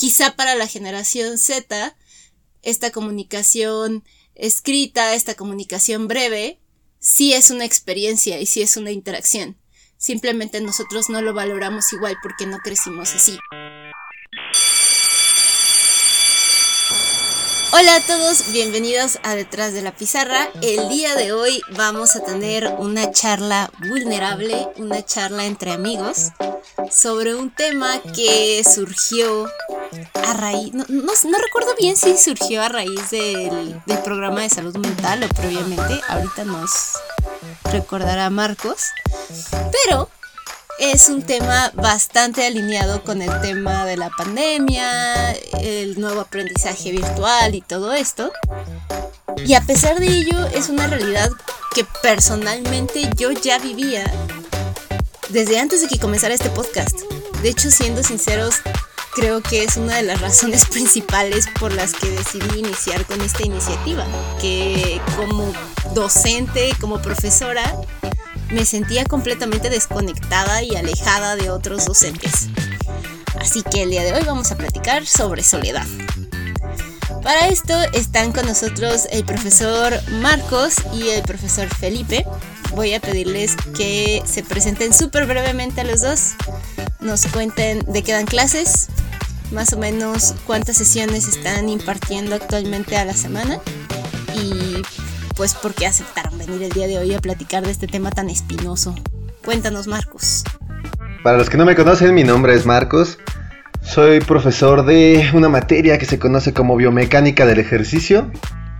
quizá para la generación Z, esta comunicación escrita, esta comunicación breve, sí es una experiencia y sí es una interacción. Simplemente nosotros no lo valoramos igual porque no crecimos así. Hola a todos, bienvenidos a Detrás de la Pizarra. El día de hoy vamos a tener una charla vulnerable, una charla entre amigos, sobre un tema que surgió a raíz, no, recuerdo bien si surgió a raíz del, del programa de salud mental o previamente, ahorita nos recordará Marcos, pero es un tema bastante alineado con el tema de la pandemia, el nuevo aprendizaje virtual y todo esto. Y a pesar de ello, es una realidad que personalmente yo ya vivía desde antes de que comenzara este podcast. De hecho, siendo sinceros, creo que es una de las razones principales por las que decidí iniciar con esta iniciativa, que como docente, como profesora, me sentía completamente desconectada y alejada de otros docentes. Así que el día de hoy vamos a platicar sobre soledad. Para esto están con nosotros el profesor Marcos y el profesor Felipe. Voy a pedirles que se presenten súper brevemente a los dos, nos cuenten de qué dan clases, más o menos cuántas sesiones están impartiendo actualmente a la semana y pues por qué aceptaron venir el día de hoy a platicar de este tema tan espinoso. Cuéntanos Marcos. Para los que no me conocen, mi nombre es Marcos. Soy profesor de una materia que se conoce como biomecánica del ejercicio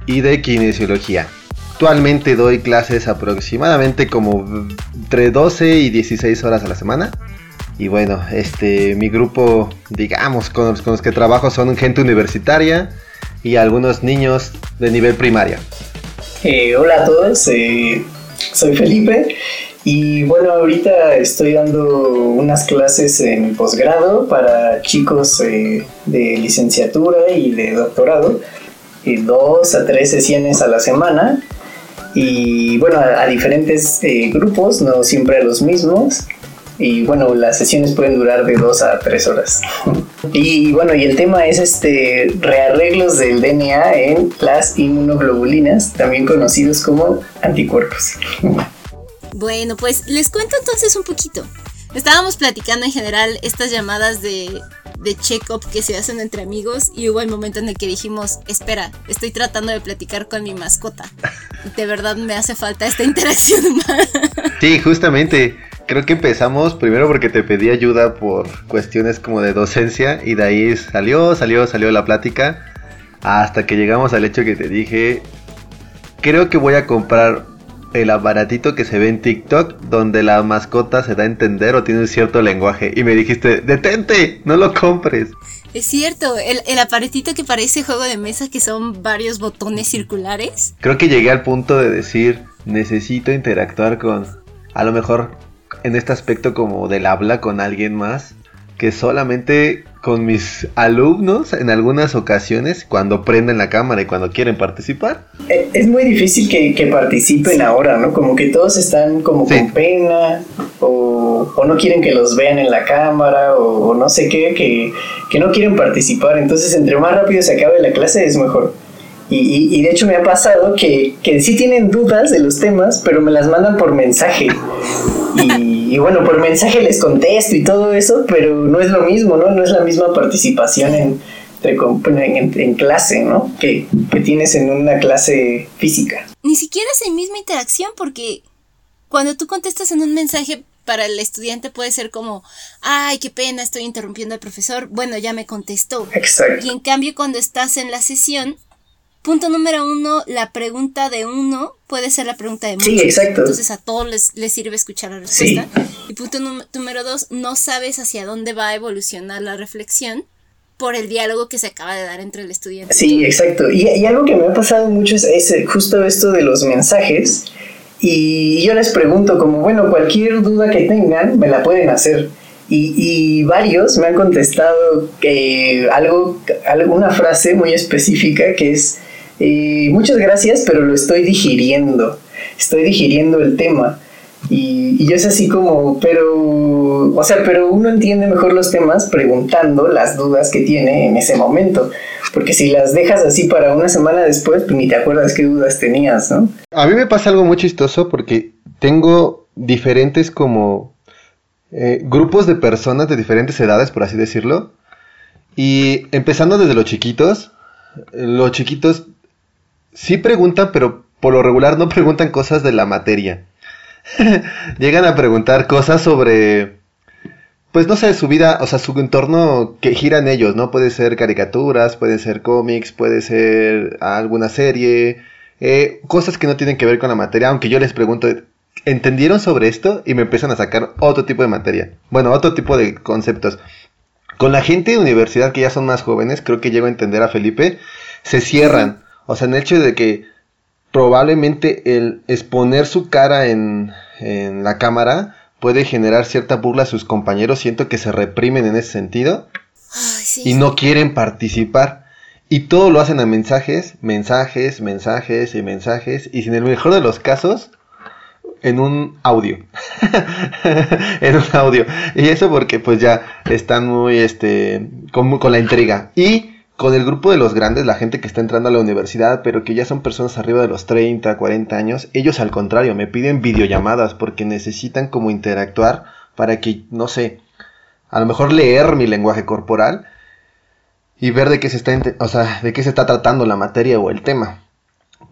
y de kinesiología. Actualmente doy clases aproximadamente como entre 12 y 16 horas a la semana y bueno, este, mi grupo, digamos, con los, que trabajo son gente universitaria y algunos niños de nivel primaria. Eh, hola a todos, eh, soy Felipe y bueno, ahorita estoy dando unas clases en posgrado para chicos eh, de licenciatura y de doctorado, dos a tres sesiones a la semana y bueno, a diferentes grupos, no siempre a los mismos. Y bueno, las sesiones pueden durar de dos a tres horas. y bueno, y el tema es este rearreglos del DNA en las inmunoglobulinas, también conocidos como anticuerpos. bueno, pues les cuento entonces un poquito. Estábamos platicando en general estas llamadas de, de check-up que se hacen entre amigos y hubo el momento en el que dijimos, espera, estoy tratando de platicar con mi mascota. De verdad me hace falta esta interacción humana. Sí, justamente creo que empezamos primero porque te pedí ayuda por cuestiones como de docencia y de ahí salió, salió, salió la plática hasta que llegamos al hecho que te dije, creo que voy a comprar el aparatito que se ve en TikTok donde la mascota se da a entender o tiene un cierto lenguaje y me dijiste, detente, no lo compres. Es cierto, el, el, aparatito que parece juego de mesa que son varios botones circulares. Creo que llegué al punto de decir, necesito interactuar con, a lo mejor en este aspecto como del habla con alguien más que solamente con mis alumnos en algunas ocasiones cuando prenden la cámara y cuando quieren participar. Eh, es muy difícil que, participen ahora, ¿no? Como que todos están como con pena o, no quieren que los vean en la cámara o, no sé qué, que, que, no quieren participar. Entonces, entre más rápido se acabe la clase es mejor. Y, y, de hecho me ha pasado que, que sí tienen dudas de los temas, pero me las mandan por mensaje. Y, bueno, por mensaje les contesto y todo eso, pero no es lo mismo, ¿no? No es la misma participación en, en, clase, ¿no? Que, que tienes en una clase física. Ni siquiera es la misma interacción porque cuando tú contestas en un mensaje para el estudiante puede ser como, ay, qué pena, estoy interrumpiendo al profesor, bueno, ya me contestó. Exacto. Y en cambio cuando estás en la sesión, Punto número uno, la pregunta de uno puede ser la pregunta de muchos. Sí, exacto. Entonces a todos les, sirve escuchar la respuesta. Y punto número dos, no sabes hacia dónde va a evolucionar la reflexión por el diálogo que se acaba de dar entre el estudiante. Sí, exacto. Y, algo que me ha pasado mucho es, es, justo esto de los mensajes. Y yo les pregunto como, bueno, cualquier duda que tengan, me la pueden hacer. Y, y, varios me han contestado que algo, alguna frase muy específica que es, muchas gracias, pero lo estoy digiriendo. Estoy digiriendo el tema. Y, y yo es así como, pero, o sea, pero uno entiende mejor los temas preguntando las dudas que tiene en ese momento. Porque si las dejas así para una semana después, pues ni te acuerdas qué dudas tenías, ¿no? A mí me pasa algo muy chistoso porque tengo diferentes como eh, grupos de personas de diferentes edades, por así decirlo. Y empezando desde los chiquitos, los chiquitos sí preguntan, pero por lo regular no preguntan cosas de la materia. Llegan a preguntar cosas sobre, pues no sé, su vida, o sea, su entorno que gira en ellos, ¿no? Puede ser caricaturas, puede ser cómics, puede ser alguna serie, eh, cosas que no tienen que ver con la materia, aunque yo les pregunto, ¿entendieron sobre esto? Y me empiezan a sacar otro tipo de materia. Bueno, otro tipo de conceptos. Con la gente de universidad que ya son más jóvenes, creo que llego a entender a Felipe, se cierran. O sea, en el hecho de que probablemente el exponer su cara en, en la cámara puede generar cierta burla a sus compañeros. Siento que se reprimen en ese sentido Ay, sí. y no quieren participar. Y todo lo hacen a mensajes, mensajes, mensajes y mensajes. Y sin el mejor de los casos, en un audio. en un audio. Y eso porque pues ya están muy, este, con, con la intriga. Y con el grupo de los grandes, la gente que está entrando a la universidad, pero que ya son personas arriba de los 30, 40 años, ellos al contrario, me piden videollamadas porque necesitan como interactuar para que, no sé, a lo mejor leer mi lenguaje corporal y ver de qué se está, o sea, de qué se está tratando la materia o el tema.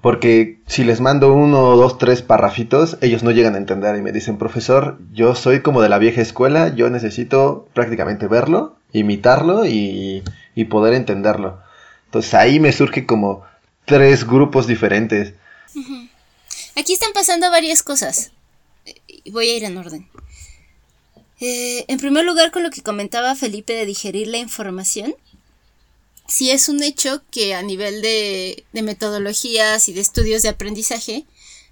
Porque si les mando uno, dos, tres parrafitos, ellos no llegan a entender y me dicen, profesor, yo soy como de la vieja escuela, yo necesito prácticamente verlo, imitarlo y, y poder entenderlo. Entonces ahí me surge como tres grupos diferentes. Aquí están pasando varias cosas. Eh, Voy a ir en orden. Eh, en primer lugar, con lo que comentaba Felipe de digerir la información, sí es un hecho que a nivel de, de metodologías y de estudios de aprendizaje,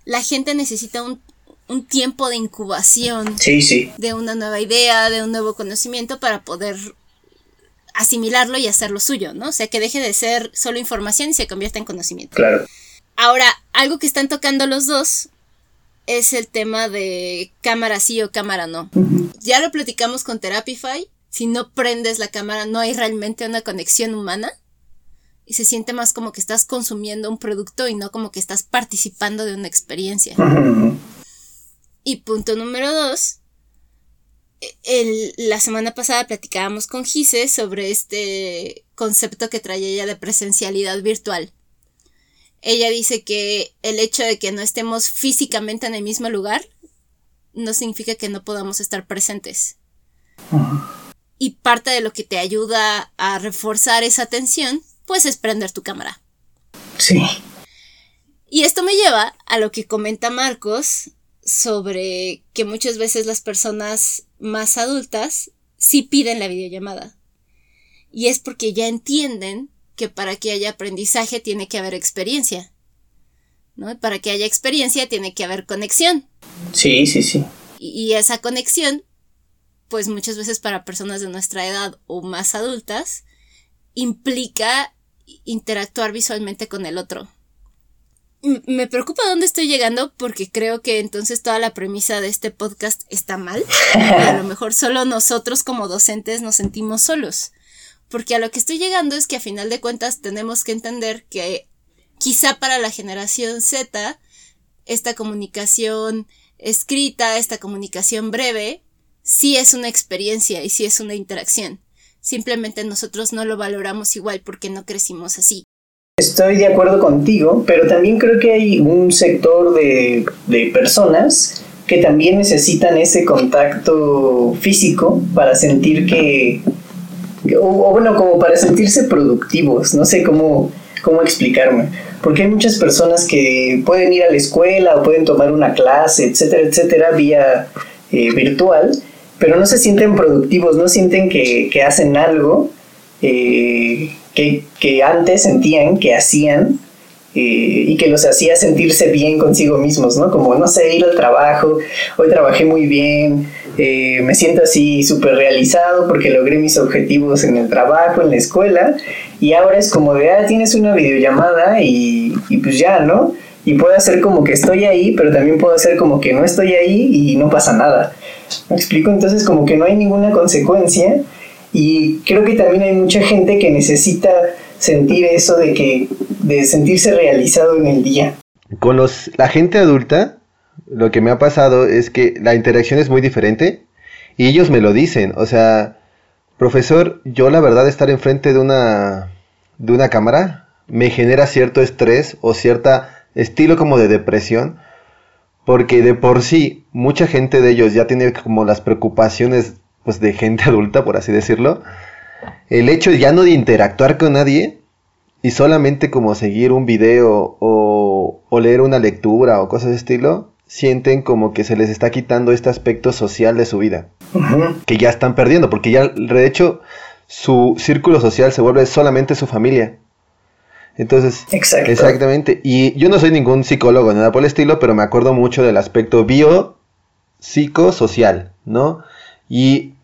la gente necesita un, un tiempo de incubación Sí, sí. de una nueva idea, de un nuevo conocimiento para poder asimilarlo y hacerlo suyo, ¿no? O sea, que deje de ser solo información y se convierta en conocimiento. Claro. Ahora, algo que están tocando los dos es el tema de cámara sí o cámara no. Ya lo platicamos con Therapify. Si no prendes la cámara, no hay realmente una conexión humana. Y se siente más como que estás consumiendo un producto y no como que estás participando de una experiencia. Y punto número dos. El- la semana pasada platicábamos con Gise sobre este concepto que trae ella de presencialidad virtual. Ella dice que el hecho de que no estemos físicamente en el mismo lugar no significa que no podamos estar presentes. Y parte de lo que te ayuda a reforzar esa atención, pues es prender tu cámara. Sí. Y esto me lleva a lo que comenta Marcos sobre que muchas veces las personas más adultas sí piden la videollamada. Y es porque ya entienden que para que haya aprendizaje tiene que haber experiencia. ¿No? Para que haya experiencia tiene que haber conexión. Sí, sí, sí. Y, y esa conexión, pues muchas veces para personas de nuestra edad o más adultas, implica interactuar visualmente con el otro. Me preocupa dónde estoy llegando porque creo que entonces toda la premisa de este podcast está mal. A lo mejor solo nosotros como docentes nos sentimos solos. Porque a lo que estoy llegando es que a final de cuentas tenemos que entender que quizá para la generación Z esta comunicación escrita, esta comunicación breve, sí es una experiencia y sí es una interacción. Simplemente nosotros no lo valoramos igual porque no crecimos así. Estoy de acuerdo contigo, pero también creo que hay un sector de, de personas que también necesitan ese contacto físico para sentir que, o bueno, como para sentirse productivos, no sé cómo, cómo explicarme, porque hay muchas personas que pueden ir a la escuela o pueden tomar una clase, etcétera, etcétera, vía eh, virtual, pero no se sienten productivos, no sienten que, que hacen algo eh, que, que antes sentían que hacían eh, y que los hacía sentirse bien consigo mismos, ¿no? Como, no sé, ir al trabajo, hoy trabajé muy bien, eh, me siento así súper realizado porque logré mis objetivos en el trabajo, en la escuela, y ahora es como de, ah, tienes una videollamada y, y pues ya, ¿no? Y puedo hacer como que estoy ahí, pero también puedo hacer como que no estoy ahí y no pasa nada. ¿Me explico? Entonces como que no hay ninguna consecuencia y creo que también hay mucha gente que necesita sentir eso de que de sentirse realizado en el día. Con los la gente adulta lo que me ha pasado es que la interacción es muy diferente y ellos me lo dicen, o sea, profesor, yo la verdad estar enfrente de una de una cámara me genera cierto estrés o cierta estilo como de depresión porque de por sí mucha gente de ellos ya tiene como las preocupaciones pues de gente adulta por así decirlo el hecho ya no de interactuar con nadie y solamente como seguir un video o, o leer una lectura o cosas de estilo sienten como que se les está quitando este aspecto social de su vida que ya están perdiendo porque ya de hecho su círculo social se vuelve solamente su familia entonces, exactamente. Y yo no soy ningún psicólogo ni nada por el estilo, pero me acuerdo mucho del aspecto bio psicosocial, ¿no? Y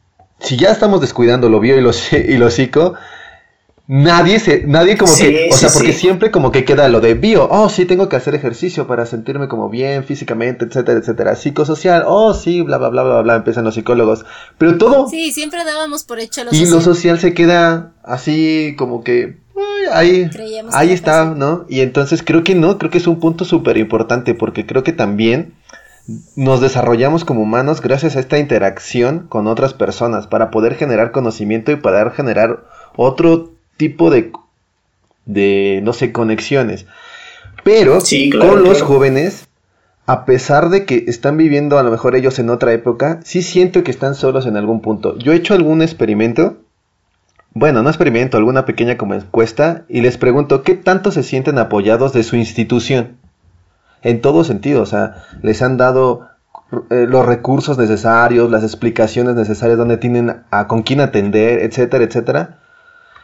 si ya estamos descuidando lo bio y lo, y lo psico, nadie se, nadie como que, o sea, porque siempre como que queda lo de bio, oh sí, tengo que hacer ejercicio para sentirme como bien físicamente, etcétera, etcétera, psicosocial, oh sí, bla, bla, bla, bla, bla, empiezan los psicólogos, pero todo... Sí, siempre dábamos por hecho lo y lo social. se queda así como que ahí, ahí está, ¿no? Y entonces creo que no, creo que es un punto súper importante porque creo que también nos desarrollamos como humanos gracias a esta interacción con otras personas para poder generar conocimiento y poder generar otro tipo de, de no sé, conexiones. Pero con los jóvenes, a pesar de que están viviendo a lo mejor ellos en otra época, sí siento que están solos en algún punto. Yo he hecho algún experimento bueno, no experimento, alguna pequeña como encuesta y les pregunto qué tanto se sienten apoyados de su institución. En todo sentido, o sea, les han dado eh, los recursos necesarios, las explicaciones necesarias, donde tienen a con quién atender, etcétera, etcétera.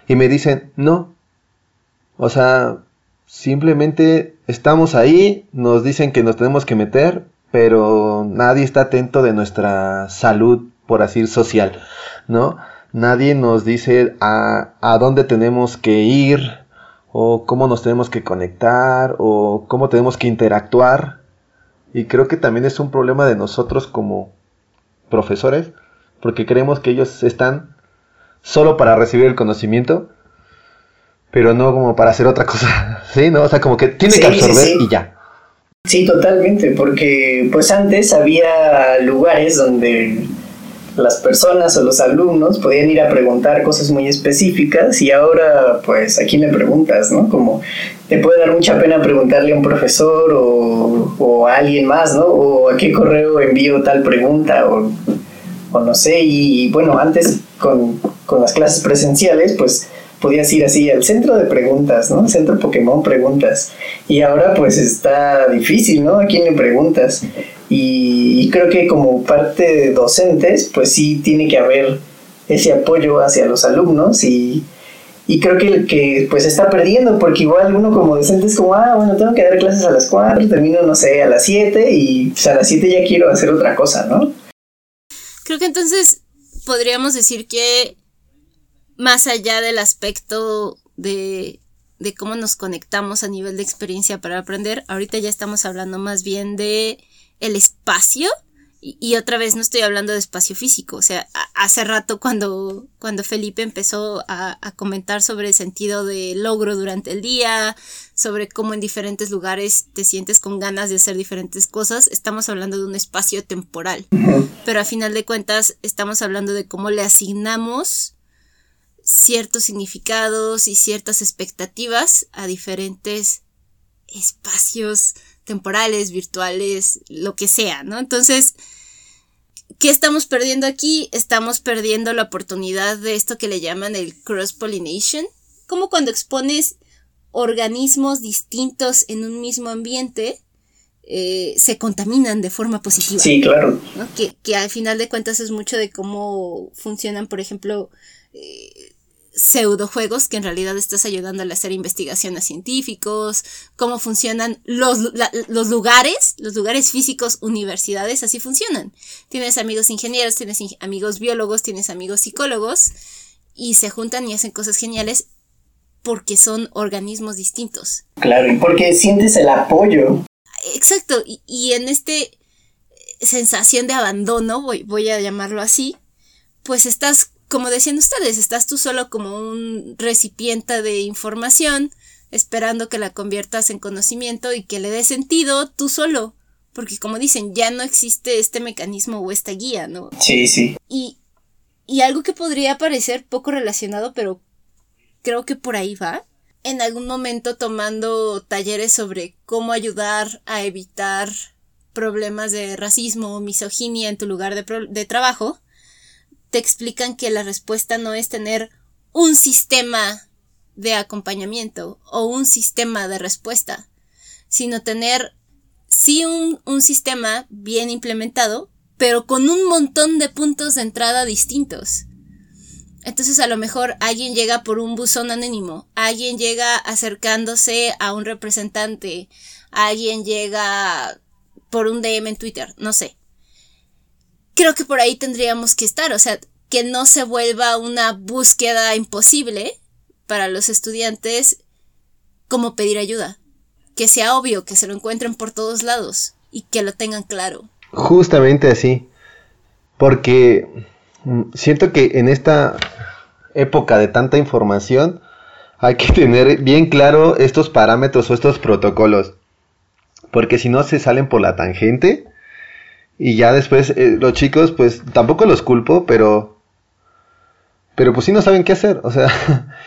Y me dicen, no. O sea, simplemente estamos ahí, nos dicen que nos tenemos que meter, pero nadie está atento de nuestra salud, por así social, ¿no? nadie nos dice a, a dónde tenemos que ir o cómo nos tenemos que conectar o cómo tenemos que interactuar. Y creo que también es un problema de nosotros como profesores, porque creemos que ellos están solo para recibir el conocimiento, pero no como para hacer otra cosa. ¿Sí? ¿No? O sea, como que tiene que absorber y ya. Sí, totalmente, porque pues antes había lugares donde las personas o los alumnos podían ir a preguntar cosas muy específicas y ahora pues a quién le preguntas, ¿no? Como te puede dar mucha pena preguntarle a un profesor o, a alguien más, ¿no? O a qué correo envío tal pregunta o, no sé. Y, bueno, antes con, con las clases presenciales pues podías ir así al centro de preguntas, ¿no? Centro Pokémon preguntas. Y ahora pues está difícil, ¿no? ¿A quién le preguntas? Y, creo que como parte de docentes, pues sí tiene que haber ese apoyo hacia los alumnos y, y creo que, que pues está perdiendo porque igual uno como docente es como, ah, bueno, tengo que dar clases a las 4, termino, no sé, a las 7 y pues, a las 7 ya quiero hacer otra cosa, ¿no? Creo que entonces podríamos decir que más allá del aspecto de, de cómo nos conectamos a nivel de experiencia para aprender, ahorita ya estamos hablando más bien de el espacio. Y, otra vez no estoy hablando de espacio físico, o sea, hace rato cuando, cuando Felipe empezó a, a, comentar sobre el sentido de logro durante el día, sobre cómo en diferentes lugares te sientes con ganas de hacer diferentes cosas, estamos hablando de un espacio temporal, pero a final de cuentas estamos hablando de cómo le asignamos ciertos significados y ciertas expectativas a diferentes espacios temporales, virtuales, lo que sea, ¿no? Entonces, ¿qué estamos perdiendo aquí? Estamos perdiendo la oportunidad de esto que le llaman el cross-pollination, como cuando expones organismos distintos en un mismo ambiente, eh, se contaminan de forma positiva. Sí, claro. Que, que, al final de cuentas es mucho de cómo funcionan, por ejemplo, eh, pseudojuegos que en realidad estás ayudando a hacer investigación a científicos, cómo funcionan los, los lugares, los lugares físicos, universidades, así funcionan. Tienes amigos ingenieros, tienes amigos biólogos, tienes amigos psicólogos y se juntan y hacen cosas geniales porque son organismos distintos. Claro, y porque sientes el apoyo exacto, y, en este sensación de abandono, voy, voy a llamarlo así, pues estás, como decían ustedes, estás tú solo como un recipiente de información, esperando que la conviertas en conocimiento y que le dé sentido tú solo. Porque como dicen, ya no existe este mecanismo o esta guía, ¿no? Sí, sí. Y, y algo que podría parecer poco relacionado, pero creo que por ahí va. En algún momento tomando talleres sobre cómo ayudar a evitar problemas de racismo o misoginia en tu lugar de, de trabajo, te explican que la respuesta no es tener un sistema de acompañamiento o un sistema de respuesta, sino tener sí un, sistema bien implementado, pero con un montón de puntos de entrada distintos. Entonces a lo mejor alguien llega por un buzón anónimo, alguien llega acercándose a un representante, alguien llega por un DM en Twitter, no sé. Creo que por ahí tendríamos que estar, o sea, que no se vuelva una búsqueda imposible, para los estudiantes como pedir ayuda. Que sea obvio, que se lo encuentren por todos lados y que lo tengan claro. Justamente así. Porque mm, siento que en esta época de tanta información hay que tener bien claro estos parámetros o estos protocolos. Porque si no se salen por la tangente y ya después eh, los chicos pues tampoco los culpo, pero pero pues sí no saben qué hacer, o sea,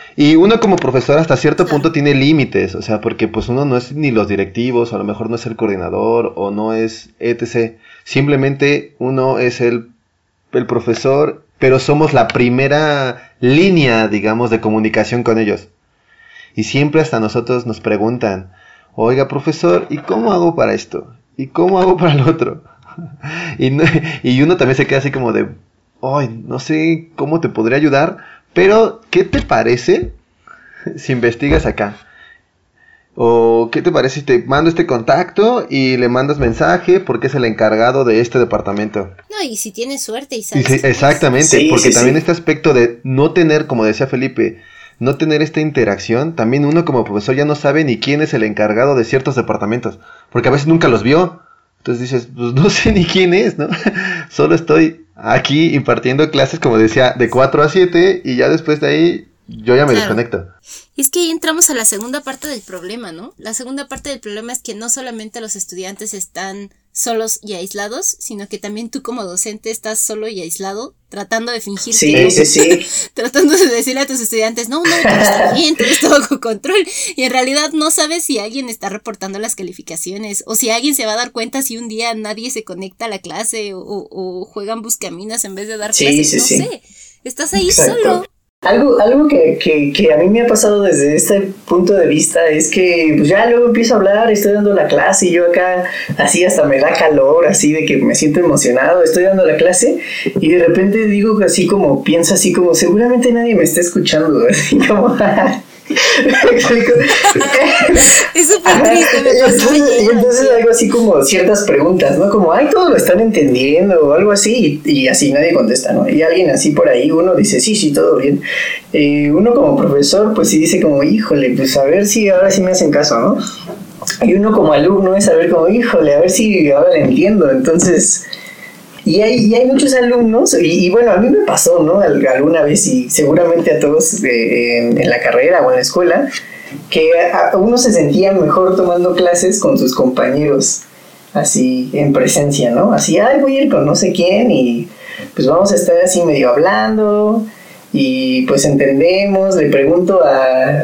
y uno como profesor hasta cierto punto tiene límites, o sea, porque pues uno no es ni los directivos, a lo mejor no es el coordinador o no es etc. Simplemente uno es el, el profesor, pero somos la primera línea, digamos, de comunicación con ellos. Y siempre hasta nosotros nos preguntan, oiga profesor, ¿y cómo hago para esto? ¿Y cómo hago para el otro? y, y uno también se queda así como de, ay, no sé cómo te podría ayudar, pero ¿qué te parece si investigas acá? ¿O qué te parece si te mando este contacto y le mandas mensaje porque es el encargado de este departamento? No, y si tienes suerte y sabes. exactamente, porque también este aspecto de no tener, como decía Felipe, no tener esta interacción, también uno como profesor ya no sabe ni quién es el encargado de ciertos departamentos, porque a veces nunca los vio. Entonces dices, pues no sé ni quién es, ¿no? Solo estoy aquí impartiendo clases, como decía, de 4 a 7 y ya después de ahí yo ya me desconecto. Es que ahí entramos a la segunda parte del problema, ¿no? La segunda parte del problema es que no solamente los estudiantes están solos y aislados, sino que también tú como docente estás solo y aislado, tratando de fingir sí, que sí, sí. tratando de decirle a tus estudiantes, no, no, todo está bien, todo está bajo control, y en realidad no sabes si alguien está reportando las calificaciones, o si alguien se va a dar cuenta si un día nadie se conecta a la clase, o, o juegan buscaminas en vez de dar clases, no sé, estás ahí solo. Algo, algo que, que, que, a mí me ha pasado desde este punto de vista es que pues ya luego empiezo a hablar, estoy dando la clase y yo acá así hasta me da calor, así de que me siento emocionado, estoy dando la clase y de repente digo así como, pienso así como, seguramente nadie me está escuchando, así como... es súper triste. y entonces algo así como ciertas preguntas, ¿no? Como, ay, todos lo están entendiendo o algo así, y, así nadie contesta, ¿no? Y alguien así por ahí, uno dice, sí, sí, todo bien. Eh, uno como profesor, pues sí dice como, híjole, pues a ver si ahora sí me hacen caso, ¿no? Y uno como alumno es saber como, híjole, a ver si ahora le entiendo. Entonces y hay, hay muchos alumnos, y, bueno, a mí me pasó, ¿no? Alguna vez, y seguramente a todos eh, en, la carrera o en la escuela, que uno se sentía mejor tomando clases con sus compañeros, así en presencia, ¿no? Así, ay, voy a ir con no sé quién y pues vamos a estar así medio hablando y pues entendemos, le pregunto a,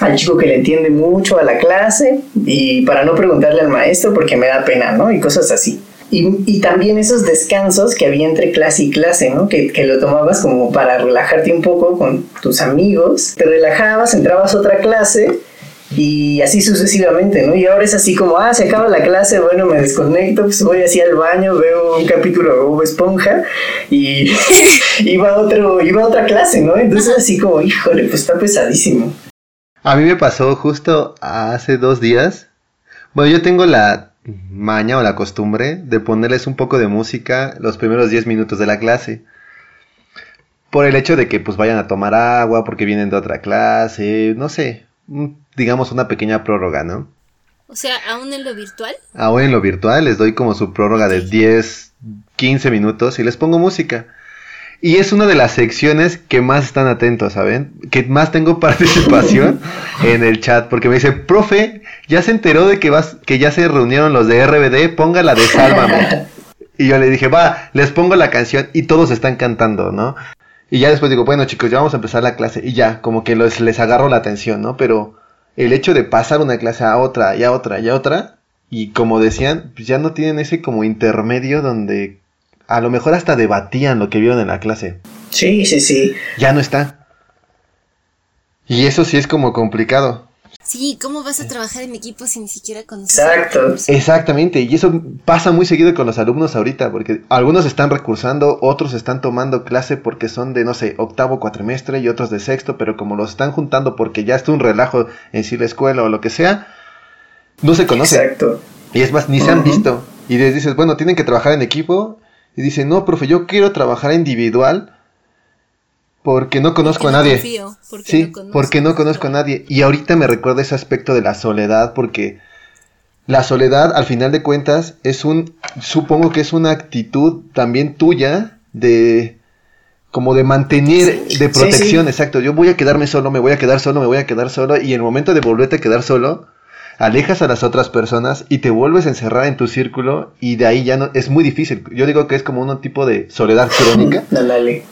al chico que le entiende mucho a la clase y para no preguntarle al maestro porque me da pena, ¿no? Y cosas así. Y, y, también esos descansos que había entre clase y clase, ¿no? Que, que, lo tomabas como para relajarte un poco con tus amigos. Te relajabas, entrabas a otra clase y así sucesivamente, ¿no? Y ahora es así como, ah, se acaba la clase, bueno, me desconecto, pues voy así al baño, veo un capítulo de Bob Esponja y iba, a otro, iba a otra clase, ¿no? Entonces así como, híjole, pues está pesadísimo. A mí me pasó justo hace dos días. Bueno, yo tengo la maña o la costumbre de ponerles un poco de música los primeros 10 minutos de la clase. Por el hecho de que pues vayan a tomar agua, porque vienen de otra clase, no sé, digamos una pequeña prórroga, ¿no? O sea, aún en lo virtual. Aún en lo virtual les doy como su prórroga de 10, 15 minutos y les pongo música. Y es una de las secciones que más están atentos, ¿saben? Que más tengo participación en el chat. Porque me dice, profe, ya se enteró de que, vas, que ya se reunieron los de RBD, ponga la de Sálvame. y yo le dije, va, les pongo la canción y todos están cantando, ¿no? Y ya después digo, bueno chicos, ya vamos a empezar la clase. Y ya, como que les, les agarro la atención, ¿no? Pero el hecho de pasar una clase a otra, y a otra, y a otra, y como decían, pues ya no tienen ese como intermedio donde a lo mejor hasta debatían lo que vieron en la clase. Sí, sí, sí. Ya no está. Y eso sí es como complicado. Sí, ¿cómo vas a trabajar en equipo si ni siquiera conoces? Exacto. Exactamente, y eso pasa muy seguido con los alumnos ahorita, porque algunos están recursando, otros están tomando clase porque son de, no sé, octavo cuatrimestre y otros de sexto, pero como los están juntando porque ya está un relajo en sí la escuela o lo que sea, no se conocen. Exacto. Y es más, ni se han visto. Y les dices, bueno, tienen que trabajar en equipo. Y dicen, no, profe, yo quiero trabajar individual porque no conozco Porque a nadie. confío, porque sí, no conozco. porque no conozco a nadie. Y ahorita me recuerda ese aspecto de la soledad, porque la soledad, al final de cuentas, es un, supongo que es una actitud también tuya de, como de mantener, de protección, exacto. Yo voy a quedarme solo, me voy a quedar solo, me voy a quedar solo, y en el momento de volverte a quedar solo, alejas a las otras personas y te vuelves a encerrar en tu círculo, y de ahí ya no, es muy difícil. Yo digo que es como un tipo de soledad crónica, Ándale.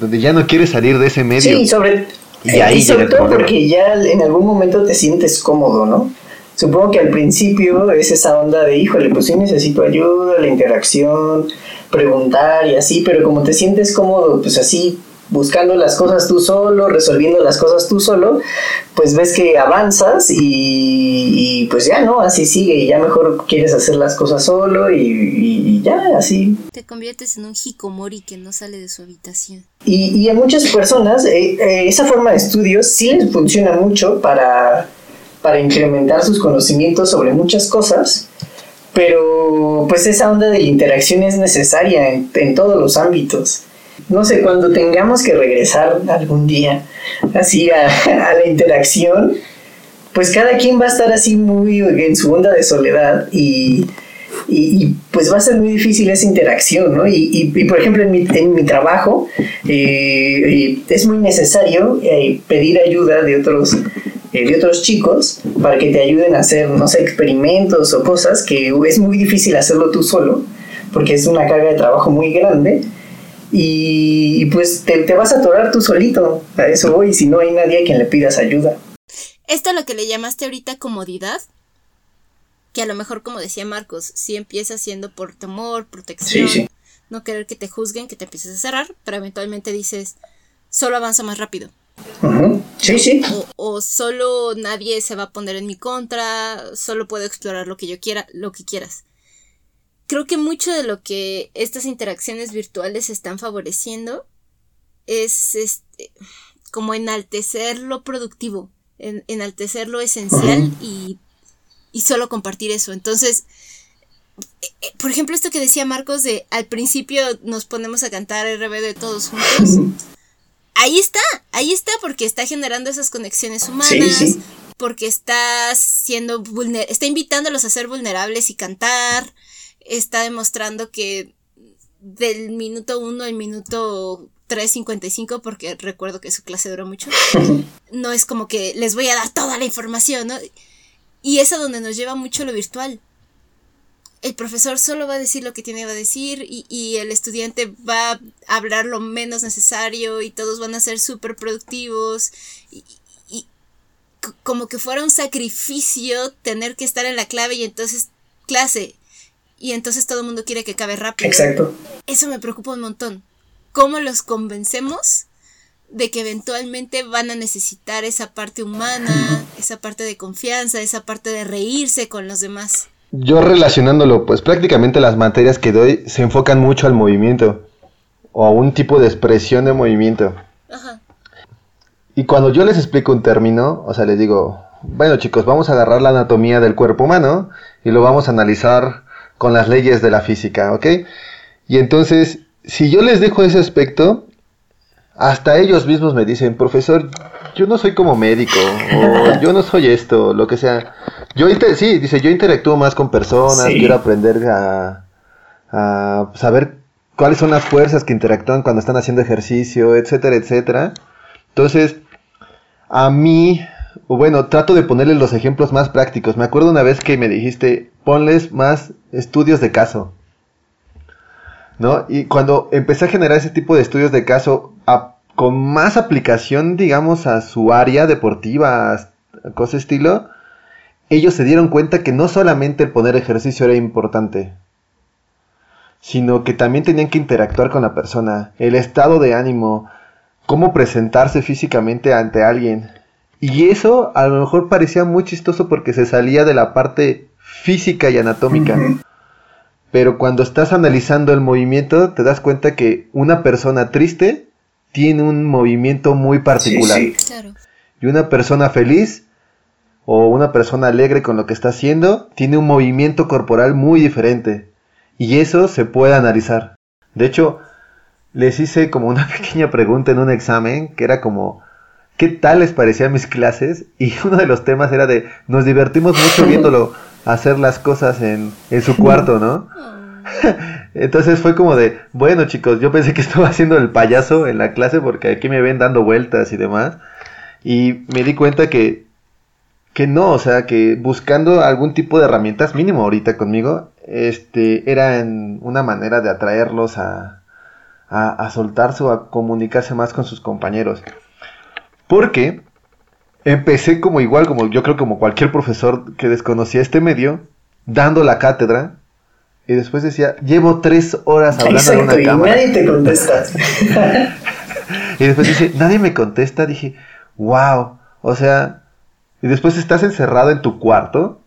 Donde ya no quieres salir de ese medio. Sí, sobre, Y ahí y sobre todo porque ya en algún momento te sientes cómodo, ¿no? Supongo que al principio es esa onda de, híjole, pues sí necesito ayuda, la interacción, preguntar y así, pero como te sientes cómodo, pues así, buscando las cosas tú solo, resolviendo las cosas tú solo, pues ves que avanzas y, y pues ya, ¿no? Así sigue y ya mejor quieres hacer las cosas solo y, y- y ya, así, Te conviertes en un hikomori que no sale de su habitación. Y, y a muchas personas eh, eh, esa forma de estudios sí les funciona mucho para, para incrementar sus conocimientos sobre muchas cosas, pero pues esa onda de la interacción es necesaria en, en todos los ámbitos. No sé, cuando tengamos que regresar algún día así a, la interacción, pues cada quien va a estar así muy en su onda de soledad y, y, pues va a ser muy difícil esa interacción, ¿no? Y, y- por ejemplo en mi, en mi trabajo eh, eh, es muy necesario eh, pedir ayuda de otros, de otros chicos para que te ayuden a hacer, no sé, experimentos o cosas que es muy difícil hacerlo tú solo porque es una carga de trabajo muy grande. Y, y, pues te, te vas a atorar tú solito, a eso voy, si no hay nadie a quien le pidas ayuda. Esto a lo que le llamaste ahorita comodidad, que a lo mejor, como decía Marcos, sí empieza siendo por temor, protección, Sí, sí. no querer que te juzguen, que te empieces a cerrar, pero eventualmente dices, solo avanzo más rápido. Ujú. Sí, sí. O, o solo nadie se va a poner en mi contra, solo puedo explorar lo que yo quiera, lo que quieras. Creo que mucho de lo que estas interacciones virtuales están favoreciendo es este, como enaltecer lo productivo, en- enaltecer lo esencial y, y solo compartir eso. Entonces, eh, por ejemplo, esto que decía Marcos de al principio nos ponemos a cantar RBD todos juntos. Ahí está, ahí está porque está generando esas conexiones humanas, Sí, sí. porque está siendo vulner está invitándolos a ser vulnerables y cantar, está demostrando que del minuto 1 al minuto 3.55, porque recuerdo que su clase duró mucho, no es como que les voy a dar toda la información, ¿no? Y es a donde nos lleva mucho lo virtual. El profesor solo va a decir lo que tiene que decir y, y el estudiante va a hablar lo menos necesario y todos van a ser súper productivos y, y como que fuera un sacrificio tener que estar en la clave y entonces clase y entonces todo el mundo quiere que acabe rápido. Exacto. Eso me preocupa un montón. ¿Cómo los convencemos de que eventualmente van a necesitar esa parte humana, esa parte de confianza, esa parte de reírse con los demás? Yo relacionándolo, pues prácticamente las materias que doy se enfocan mucho al movimiento o a un tipo de expresión de movimiento. Ajá. Y cuando yo les explico un término, o sea, les digo, bueno chicos, vamos a agarrar la anatomía del cuerpo humano y lo vamos a analizar con las leyes de la física, ¿ok? Y entonces, si yo les dejo ese aspecto, hasta ellos mismos me dicen, profesor, yo no soy como médico, o yo no soy esto, lo que sea. Yo sí, dice, yo interactúo más con personas, quiero aprender a, a saber cuáles son las fuerzas que interactúan cuando están haciendo ejercicio, etcétera, etcétera. Entonces, a mí, bueno, trato de ponerles los ejemplos más prácticos. Me acuerdo una vez que me dijiste, ponles más estudios de caso. ¿No? Y cuando empecé a generar ese tipo de estudios de caso con más aplicación, digamos, a su área deportiva, a cosas estilo, ellos se dieron cuenta que no solamente el poner ejercicio era importante, sino que también tenían que interactuar con la persona, el estado de ánimo, cómo presentarse físicamente ante alguien. Y eso a lo mejor parecía muy chistoso porque se salía de la parte física y anatómica. Pero cuando estás analizando el movimiento, te das cuenta que una persona triste tiene un movimiento muy particular. Y una persona feliz o una persona alegre con lo que está haciendo tiene un movimiento corporal muy diferente. Y eso se puede analizar. De hecho, les hice como una pequeña pregunta en un examen que era como, ¿qué tal les parecían mis clases? Y uno de los temas era de, nos divertimos mucho viéndolo hacer las cosas en, en su cuarto, ¿no? Entonces fue como de, bueno chicos, yo pensé que estaba haciendo el payaso en la clase porque aquí me ven dando vueltas y demás. Y me di cuenta que, que no, o sea, que buscando algún tipo de herramientas, mínimo ahorita conmigo, este, era una manera de atraerlos a, a, a soltarse o a comunicarse más con sus compañeros. Porque empecé como igual, como yo creo como cualquier profesor que desconocía este medio, dando la cátedra y después decía, llevo tres horas hablando en una y nadie te contesta. y después dice, nadie me contesta. Dije, wow. O sea, y después estás encerrado en tu cuarto.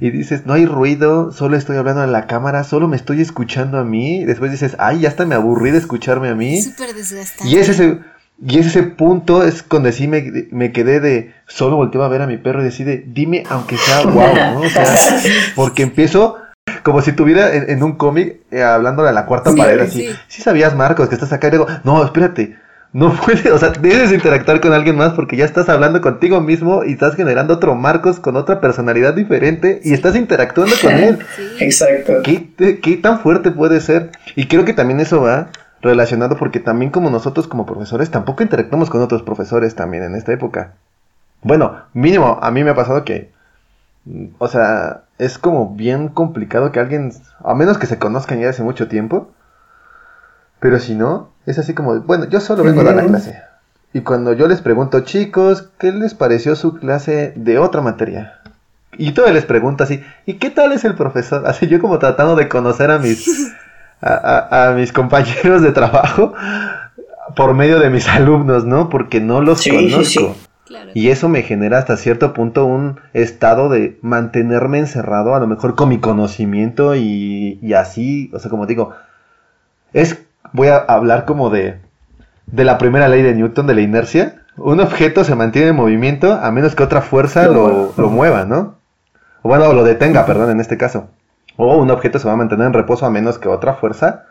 Y dices, no hay ruido, solo estoy hablando en la cámara, solo me estoy escuchando a mí. Y después dices, ay, ya hasta me aburrí de escucharme a mí. Súper desgastante. Y es ese, y ese punto es donde sí me, me, quedé de, solo volteaba a ver a mi perro y decide, dime aunque sea wow, ¿no? O sea, porque empiezo como si estuviera en, un cómic eh, hablándole a la cuarta pared así. Sí. sabías, Marcos, que estás acá? Y digo, no, espérate. No puedes, o sea, debes interactuar con alguien más porque ya estás hablando contigo mismo y estás generando otro Marcos con otra personalidad diferente y estás interactuando con él. Exacto. ¿Qué, ¿Qué tan fuerte puede ser? Y creo que también eso va relacionado porque también como nosotros como profesores tampoco interactuamos con otros profesores también en esta época. Bueno, mínimo, a mí me ha pasado que o sea, es como bien complicado que alguien, a menos que se conozcan ya hace mucho tiempo, pero si no, es así como, bueno, yo solo vengo a dar la clase. Y cuando yo les pregunto, chicos, ¿qué les pareció su clase de otra materia? Y todo les pregunto así, ¿y qué tal es el profesor? Así yo como tratando de conocer a mis, a, mis compañeros de trabajo por medio de mis alumnos, ¿no? Porque no los conozco. Y eso me genera hasta cierto punto un estado de mantenerme encerrado, a lo mejor con mi conocimiento y, y así, o sea, como digo, es, voy a hablar como de, de la primera ley de Newton, de la inercia. Un objeto se mantiene en movimiento a menos que otra fuerza lo, lo mueva, ¿no? O bueno, lo detenga, perdón, en este caso. O un objeto se va a mantener en reposo a menos que otra fuerza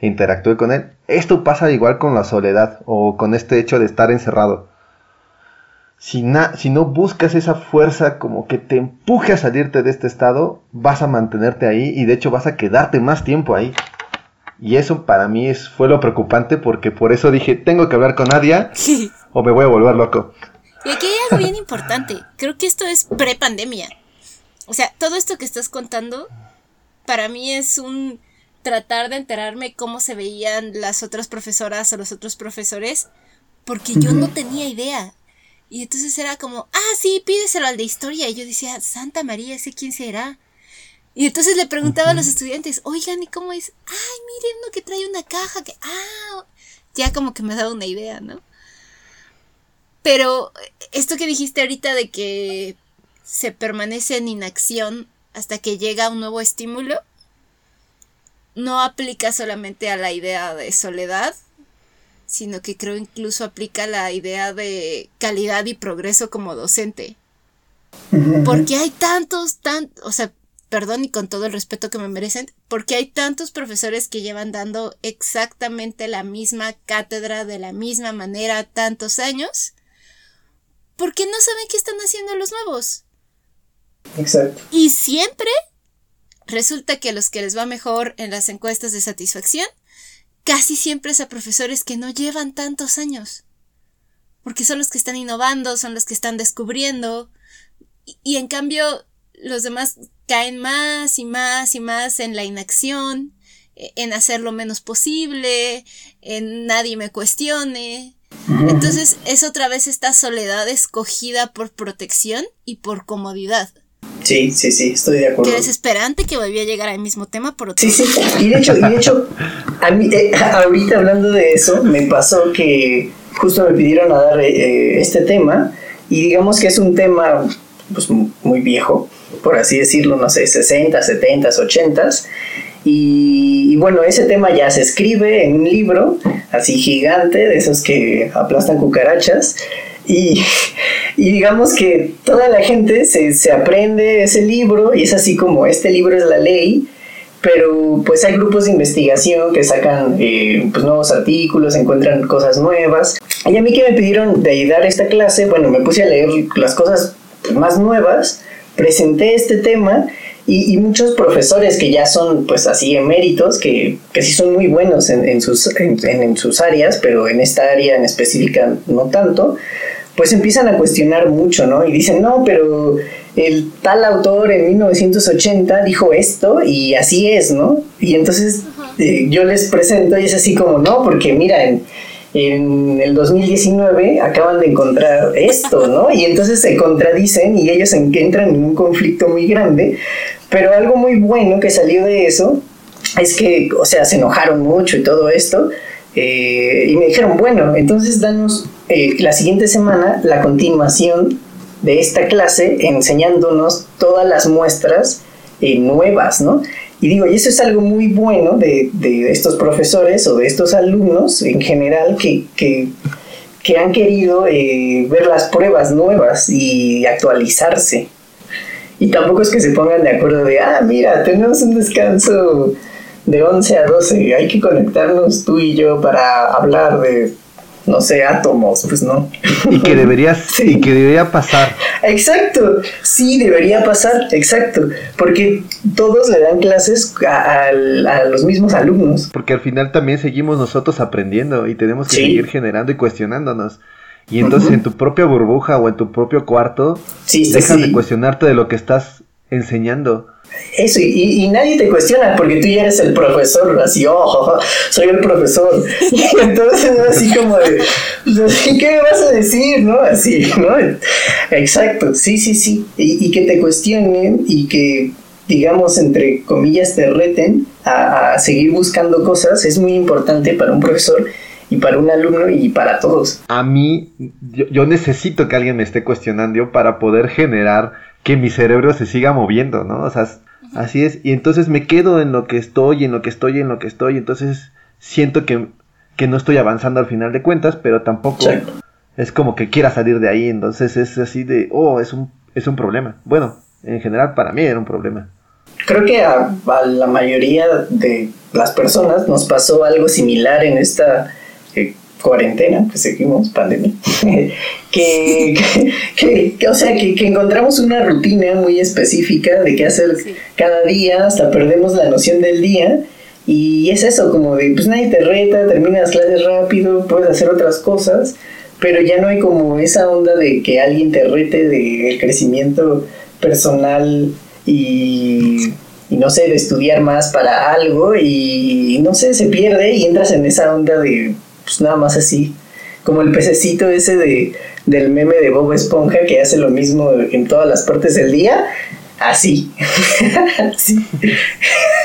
interactúe con él. Esto pasa igual con la soledad o con este hecho de estar encerrado si, si no buscas esa fuerza como que te empuje a salirte de este estado, vas a mantenerte ahí y de hecho vas a quedarte más tiempo ahí. Y eso para mí es, fue lo preocupante porque por eso dije, tengo que hablar con Nadia o me voy a volver loco. Y aquí hay algo bien importante. Creo que esto es pre-pandemia. O sea, todo esto que estás contando, para mí es un tratar de enterarme cómo se veían las otras profesoras o los otros profesores, porque yo no tenía idea. Y entonces era como, ah, sí, pídeselo al de historia. Y yo decía, Santa María, ¿ese quién será? Y entonces le preguntaba a los estudiantes, oigan, ¿y cómo es? Ay, miren uno que trae una caja, que, ah, ya como que me daba una idea, ¿no? Pero esto que dijiste ahorita de que se permanece en inacción hasta que llega un nuevo estímulo, no aplica solamente a la idea de soledad, sino que creo incluso aplica la idea de calidad y progreso como docente. Porque hay tantos, tan, o sea, perdón y con todo el respeto que me merecen, porque hay tantos profesores que llevan dando exactamente la misma cátedra de la misma manera tantos años, no saben qué están haciendo los nuevos. Exacto. Y siempre resulta que a los que les va mejor en las encuestas de satisfacción, casi siempre es a profesores que no llevan tantos años. Porque son los que están innovando, son los que están descubriendo. Y, en cambio, los demás caen más y más y más en la inacción, e, en hacer lo menos posible, en nadie me cuestione. Entonces es otra vez esta soledad escogida por protección y por comodidad. Sí, sí, sí, estoy de acuerdo. Qué desesperante que volví a llegar al mismo tema por otro Sí, sí, y de hecho, y de hecho a mí, eh, ahorita hablando de eso, me pasó que justo me pidieron a dar eh, este tema y digamos que es un tema pues, muy viejo, por así decirlo, no sé, 60, 70, 80. Y, y, bueno, ese tema ya se escribe en un libro así gigante, de esos que aplastan cucarachas. Y, y digamos que toda la gente se, se, aprende ese libro y es así como este libro es la ley, pero pues hay grupos de investigación que sacan eh, pues nuevos artículos, encuentran cosas nuevas. Y a mí que me pidieron de dar esta clase, bueno, me puse a leer las cosas más nuevas, presenté este tema y, muchos profesores que ya son pues así eméritos, que, que sí son muy buenos en, en sus, en, en, sus áreas, pero en esta área en específica no tanto, pues empiezan a cuestionar mucho, ¿no? Y dicen, no, pero el tal autor en 1980 dijo esto y así es, ¿no? Y entonces eh, yo les presento y es así como, no, porque mira, en, en, el 2019 acaban de encontrar esto, ¿no? Y entonces se contradicen y ellos entran en un conflicto muy grande, pero algo muy bueno que salió de eso es que, o sea, se enojaron mucho y todo esto, eh, y me dijeron, bueno, entonces danos eh, la siguiente semana la continuación de esta clase enseñándonos todas las muestras eh, nuevas, ¿no? Y digo, y eso es algo muy bueno de, de estos profesores o de estos alumnos en general que, que, que han querido ver las pruebas nuevas y actualizarse. Y tampoco es que se pongan de acuerdo de, ah, mira, tenemos un descanso de 11 a 12, hay que conectarnos tú y yo para hablar de, no sé, átomos, pues no. Y que debería, y que debería pasar. Exacto, sí, debería pasar, exacto, porque todos le dan clases a, los mismos alumnos. Porque al final también seguimos nosotros aprendiendo y tenemos que seguir generando y cuestionándonos. Y entonces en tu propia burbuja o en tu propio cuarto, sí, dejas de cuestionarte de lo que estás enseñando. Eso, y, nadie te cuestiona porque tú ya eres el profesor, así, oh, soy el profesor. Y entonces, así como de, ¿qué me vas a decir? ¿No? Así, ¿no? Exacto, sí, sí, sí. Y, que te cuestionen y que, digamos, entre comillas, te reten a, seguir buscando cosas es muy importante para un profesor y para un alumno y para todos. A mí, yo, yo necesito que alguien me esté cuestionando para poder generar que mi cerebro se siga moviendo, ¿no? O sea, así es. Y entonces me quedo en lo que estoy, en lo que estoy, en lo que estoy. Entonces siento que, no estoy avanzando al final de cuentas, pero tampoco es como que quiera salir de ahí. Entonces es así de, oh, es un, es un problema. Bueno, en general para mí era un problema. Creo que a, la mayoría de las personas nos pasó algo similar en esta eh, cuarentena, pues seguimos pandemia, que, que, o sea, que, encontramos una rutina muy específica de qué hacer cada día, hasta perdemos la noción del día. Y es eso, como de, pues nadie te reta, terminas las clases rápido, puedes hacer otras cosas, pero ya no hay como esa onda de que alguien te rete del crecimiento personal y, y, no sé, de estudiar más para algo y no sé, se pierde y entras en esa onda de pues nada más así. Como el pececito ese de, del meme de Bob Esponja que hace lo mismo en todas las partes del día. Así.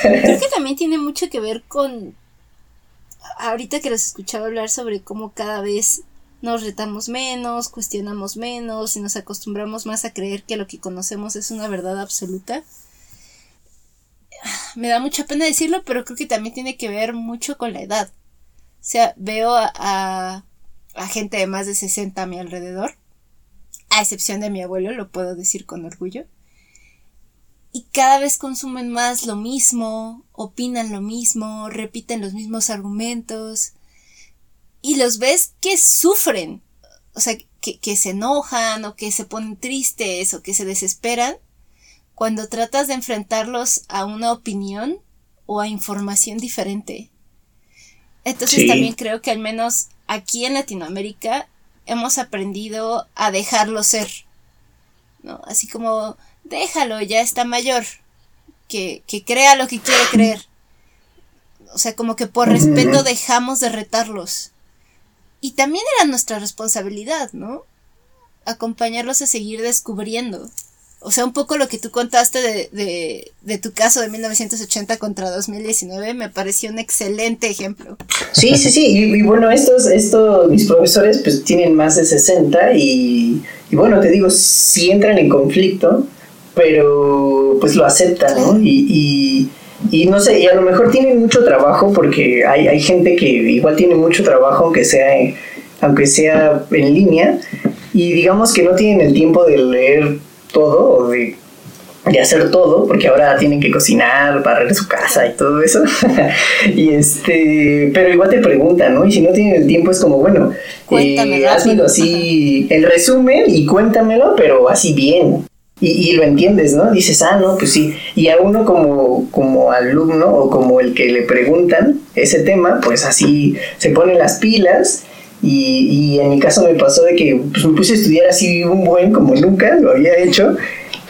Creo que también tiene mucho que ver con. Ahorita que los escuchaba hablar sobre cómo cada vez nos retamos menos, cuestionamos menos y nos acostumbramos más a creer que lo que conocemos es una verdad absoluta. Me da mucha pena decirlo, pero creo que también tiene que ver mucho con la edad. Sea, veo a, a, gente de más de 60 a mi alrededor, a excepción de mi abuelo, lo puedo decir con orgullo. Y cada vez consumen más lo mismo, opinan lo mismo, repiten los mismos argumentos. Y los ves que sufren. o sea, que, que se enojan o que se ponen tristes o que se desesperan cuando tratas de enfrentarlos a una opinión o a información diferente. Entonces también creo que al menos aquí en Latinoamérica hemos aprendido a dejarlo ser. ¿no? Así como, déjalo, ya está mayor. Que, que crea lo que quiere creer. O sea, como que por respeto dejamos de retarlos. Y también era nuestra responsabilidad, ¿no? Acompañarlos a seguir descubriendo. O sea, un poco lo que tú contaste de, de, tu caso de 1980 contra 2019 me pareció un excelente ejemplo. Sí, sí, sí. Y, bueno, estos, estos, mis profesores pues tienen más de 60 y, y bueno, te digo, sí entran en conflicto, pero pues lo aceptan, ¿no? Y, y, no sé, y a lo mejor tienen mucho trabajo porque hay, hay gente que igual tiene mucho trabajo, aunque sea, aunque sea en línea, y digamos que no tienen el tiempo de leer todo o de, hacer todo, porque ahora tienen que cocinar, barrer su casa y todo eso. y este, pero igual te preguntan, ¿no? Y si no tienen el tiempo es como, bueno, eh, hazlo así, el resumen y cuéntamelo, pero así bien. Y, lo entiendes, ¿no? Dices, ah, no, pues sí. Y a uno como, como alumno o como el que le preguntan ese tema, pues así se ponen las pilas y, y, en mi caso me pasó de que pues, me puse a estudiar así un buen como nunca lo había hecho.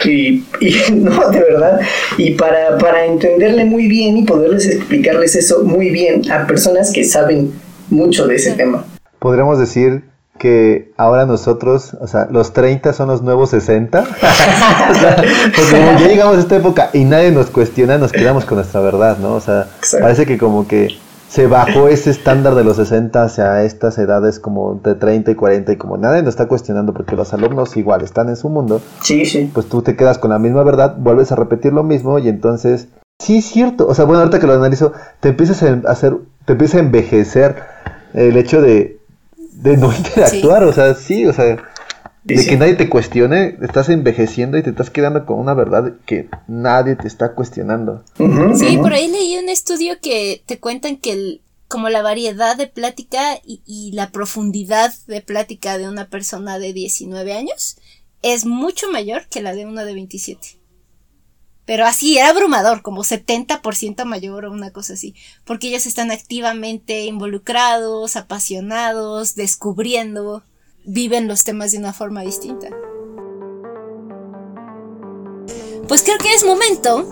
Y, y no, de verdad. Y para, para entenderle muy bien y poderles explicarles eso muy bien a personas que saben mucho de ese tema. Podríamos decir que ahora nosotros, o sea, los 30 son los nuevos 60. porque como ya llegamos a esta época y nadie nos cuestiona, nos quedamos con nuestra verdad, ¿no? O sea, parece que como que se bajó ese estándar de los 60 hacia estas edades como de 30 y 40 y como nadie nos está cuestionando porque los alumnos igual están en su mundo. Sí, sí. Pues tú te quedas con la misma verdad, vuelves a repetir lo mismo y entonces sí es cierto, o sea, bueno, ahorita que lo analizo, te empiezas a hacer te empieza a envejecer el hecho de de no interactuar, o sea, sí, o sea, de que nadie te cuestione, estás envejeciendo y te estás quedando con una verdad que nadie te está cuestionando. sí, por ahí leí un estudio que te cuentan que el, como la variedad de plática y, la profundidad de plática de una persona de 19 años es mucho mayor que la de una de 27. Pero así era abrumador, como 70% mayor o una cosa así, porque ellos están activamente involucrados, apasionados, descubriendo viven los temas de una forma distinta. Pues creo que es momento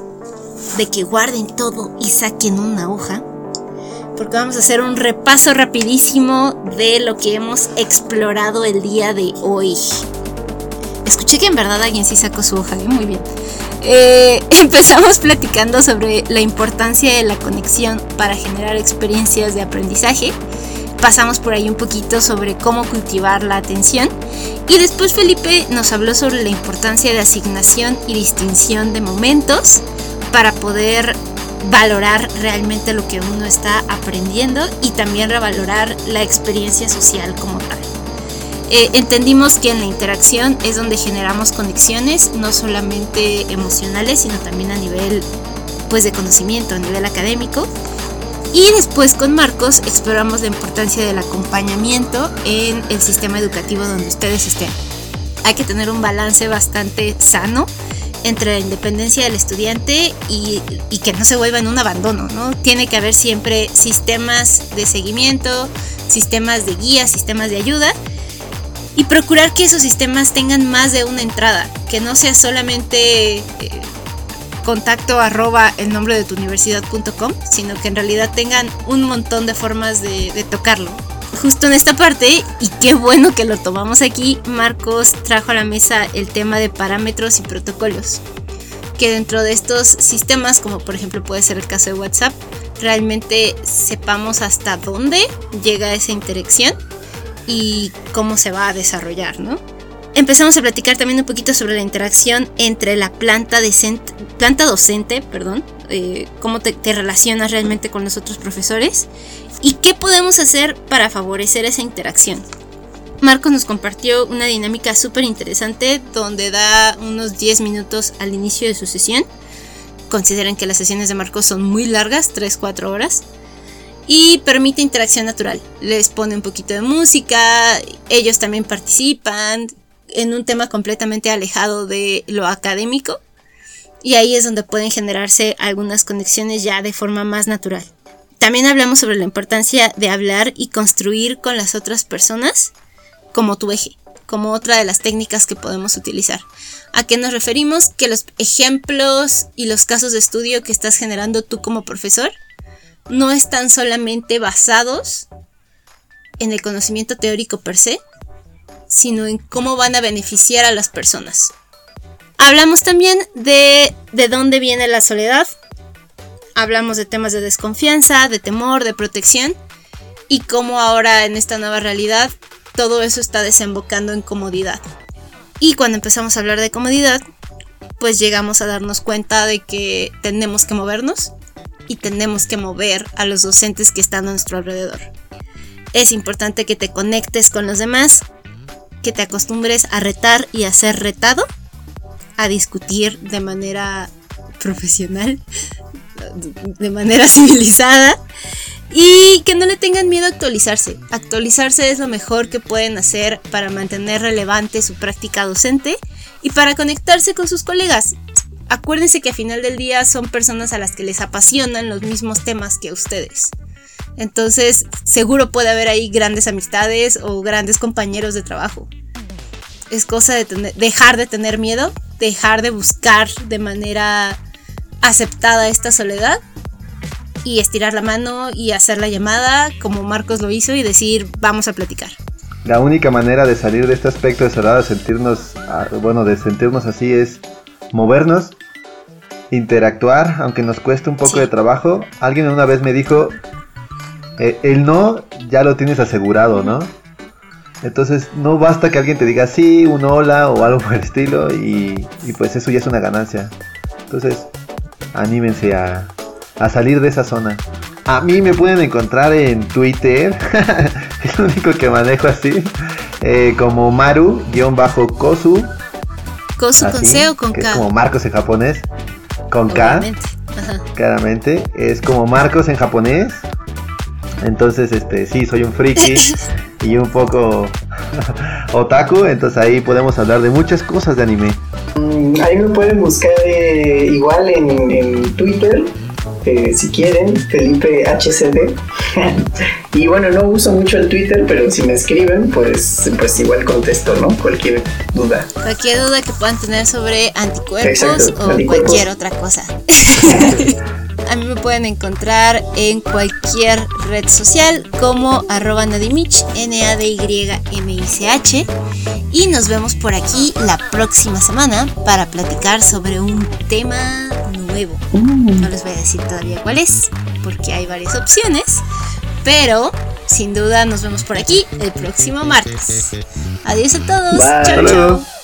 de que guarden todo y saquen una hoja, porque vamos a hacer un repaso rapidísimo de lo que hemos explorado el día de hoy. Escuché que en verdad alguien sí sacó su hoja, ¿eh? muy bien. Eh, empezamos platicando sobre la importancia de la conexión para generar experiencias de aprendizaje pasamos por ahí un poquito sobre cómo cultivar la atención y después Felipe nos habló sobre la importancia de asignación y distinción de momentos para poder valorar realmente lo que uno está aprendiendo y también revalorar la experiencia social como tal. Eh, entendimos que en la interacción es donde generamos conexiones, no solamente emocionales, sino también a nivel pues, de conocimiento, a nivel académico. Y después con Marcos exploramos la importancia del acompañamiento en el sistema educativo donde ustedes estén. Hay que tener un balance bastante sano entre la independencia del estudiante y, que no se vuelva en un abandono, ¿no? Tiene que haber siempre sistemas de seguimiento, sistemas de guía, sistemas de ayuda y procurar que esos sistemas tengan más de una entrada, que no sea solamente eh, contacto arroba el nombre de tu universidad.com, sino que en realidad tengan un montón de formas de, de tocarlo. Justo en esta parte, y qué bueno que lo tomamos aquí, Marcos trajo a la mesa el tema de parámetros y protocolos. Que dentro de estos sistemas, como por ejemplo puede ser el caso de WhatsApp, realmente sepamos hasta dónde llega esa interacción y cómo se va a desarrollar, ¿no? Empezamos a platicar también un poquito sobre la interacción entre la planta, planta docente, perdón, eh, cómo te, relacionas realmente con los otros profesores y qué podemos hacer para favorecer esa interacción. Marcos nos compartió una dinámica súper interesante donde da unos 10 minutos al inicio de su sesión. Consideren que las sesiones de Marcos son muy largas, 3-4 horas. y permite interacción natural. Les pone un poquito de música, ellos también participan en un tema completamente alejado de lo académico y ahí es donde pueden generarse algunas conexiones ya de forma más natural. También hablamos sobre la importancia de hablar y construir con las otras personas como tu eje, como otra de las técnicas que podemos utilizar. ¿A qué nos referimos? Que los ejemplos y los casos de estudio que estás generando tú como profesor no están solamente basados en el conocimiento teórico per se, sino en cómo van a beneficiar a las personas. Hablamos también de de dónde viene la soledad. Hablamos de temas de desconfianza, de temor, de protección y cómo ahora en esta nueva realidad todo eso está desembocando en comodidad. Y cuando empezamos a hablar de comodidad, pues llegamos a darnos cuenta de que tenemos que movernos y tenemos que mover a los docentes que están a nuestro alrededor. Es importante que te conectes con los demás, que te acostumbres a retar y a ser retado, a discutir de manera profesional, de manera civilizada y que no le tengan miedo a actualizarse. Actualizarse es lo mejor que pueden hacer para mantener relevante su práctica docente y para conectarse con sus colegas. Acuérdense que a final del día son personas a las que les apasionan los mismos temas que a ustedes. Entonces, seguro puede haber ahí grandes amistades o grandes compañeros de trabajo. Es cosa de dejar de tener miedo, dejar de buscar de manera aceptada esta soledad y estirar la mano y hacer la llamada como Marcos lo hizo y decir vamos a platicar. La única manera de salir de este aspecto de soledad, de sentirnos, ah, bueno, de sentirnos así es movernos, interactuar, aunque nos cueste un poco de trabajo. Alguien una vez me dijo, eh, el no ya lo tienes asegurado, ¿no? Entonces no basta que alguien te diga sí, un hola o algo por el estilo y, y pues eso ya es una ganancia. Entonces anímense a, a salir de esa zona. A mí me pueden encontrar en Twitter, es lo único que manejo así, eh, como Maru-Kosu. ¿Kosu con C o con K? Es como Marcos en japonés, con K. Claramente, es como Marcos en japonés. Entonces, este, sí, soy un friki y un poco otaku, entonces ahí podemos hablar de muchas cosas de anime. Mm, ahí me pueden buscar eh, igual en, en Twitter eh, si quieren, Felipe HCD. y bueno, no uso mucho el Twitter, pero si me escriben, pues, pues igual contesto, ¿no? Cualquier duda. Cualquier duda que puedan tener sobre anticuerpos o cualquier otra cosa. A mí me pueden encontrar en cualquier red social como arroba nadimich, N-A-D-Y-M-I-C-H. Y nos vemos por aquí la próxima semana para platicar sobre un tema nuevo. No les voy a decir todavía cuál es, porque hay varias opciones, pero sin duda nos vemos por aquí el próximo martes. Adiós a todos. Chao, chao.